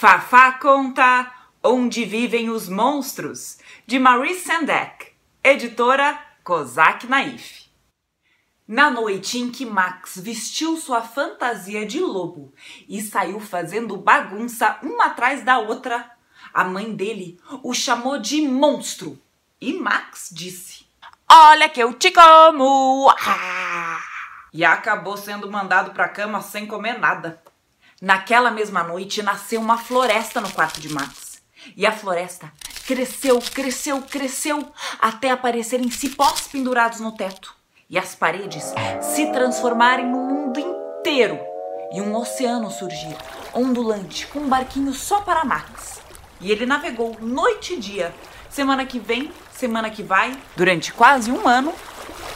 Fafá conta Onde Vivem os Monstros, de Marie Sendek, editora Kozak Naif. Na noite em que Max vestiu sua fantasia de lobo e saiu fazendo bagunça uma atrás da outra, a mãe dele o chamou de monstro e Max disse: Olha que eu te como! Ah! E acabou sendo mandado para cama sem comer nada. Naquela mesma noite nasceu uma floresta no quarto de Max. E a floresta cresceu, cresceu, cresceu até aparecerem cipós pendurados no teto e as paredes se transformarem no mundo inteiro e um oceano surgir, ondulante, com um barquinho só para Max. E ele navegou noite e dia, semana que vem, semana que vai, durante quase um ano,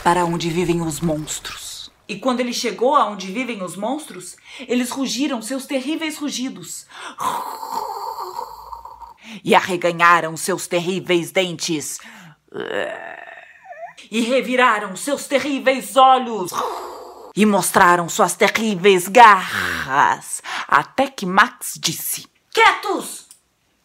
para onde vivem os monstros. E quando ele chegou aonde vivem os monstros, eles rugiram seus terríveis rugidos. E arreganharam seus terríveis dentes. E reviraram seus terríveis olhos. E mostraram suas terríveis garras. Até que Max disse: Quietos!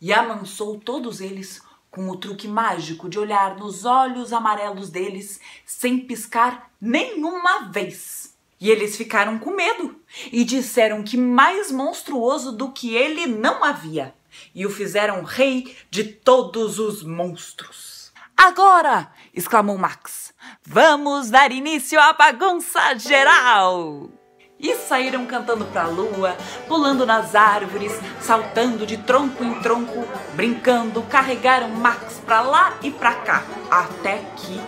E amansou todos eles com o truque mágico de olhar nos olhos amarelos deles sem piscar nenhuma vez. E eles ficaram com medo e disseram que mais monstruoso do que ele não havia, e o fizeram rei de todos os monstros. Agora! exclamou Max. Vamos dar início à bagunça geral! E saíram cantando para a lua, pulando nas árvores, saltando de tronco em tronco, brincando, carregaram Max para lá e para cá, até que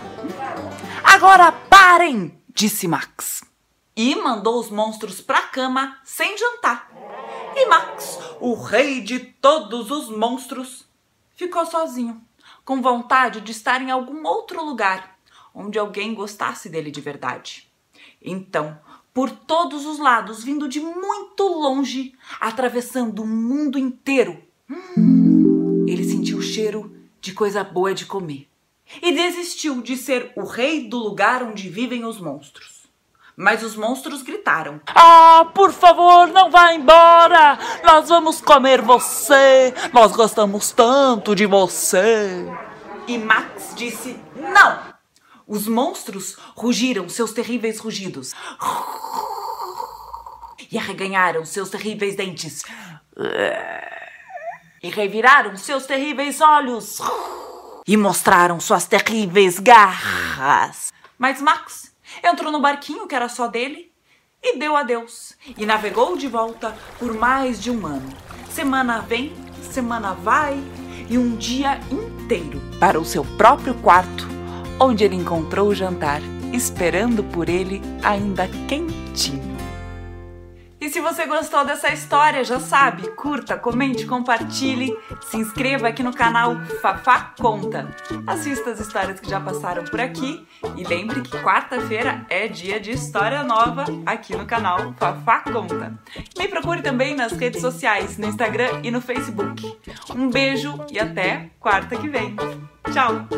Agora parem, disse Max. E mandou os monstros para a cama sem jantar. E Max, o rei de todos os monstros, ficou sozinho, com vontade de estar em algum outro lugar, onde alguém gostasse dele de verdade. Então, por todos os lados, vindo de muito longe, atravessando o mundo inteiro. Hum, ele sentiu o cheiro de coisa boa de comer e desistiu de ser o rei do lugar onde vivem os monstros. Mas os monstros gritaram: Ah, por favor, não vá embora! Nós vamos comer você! Nós gostamos tanto de você! E Max disse: Não! Os monstros rugiram seus terríveis rugidos. E arreganharam seus terríveis dentes. E reviraram seus terríveis olhos. E mostraram suas terríveis garras. Mas Max entrou no barquinho que era só dele e deu adeus. E navegou de volta por mais de um ano. Semana vem, semana vai e um dia inteiro para o seu próprio quarto onde ele encontrou o jantar, esperando por ele ainda quentinho. E se você gostou dessa história, já sabe, curta, comente, compartilhe, se inscreva aqui no canal Fafá Conta. Assista as histórias que já passaram por aqui e lembre que quarta-feira é dia de história nova aqui no canal Fafá Conta. Me procure também nas redes sociais, no Instagram e no Facebook. Um beijo e até quarta que vem. Tchau!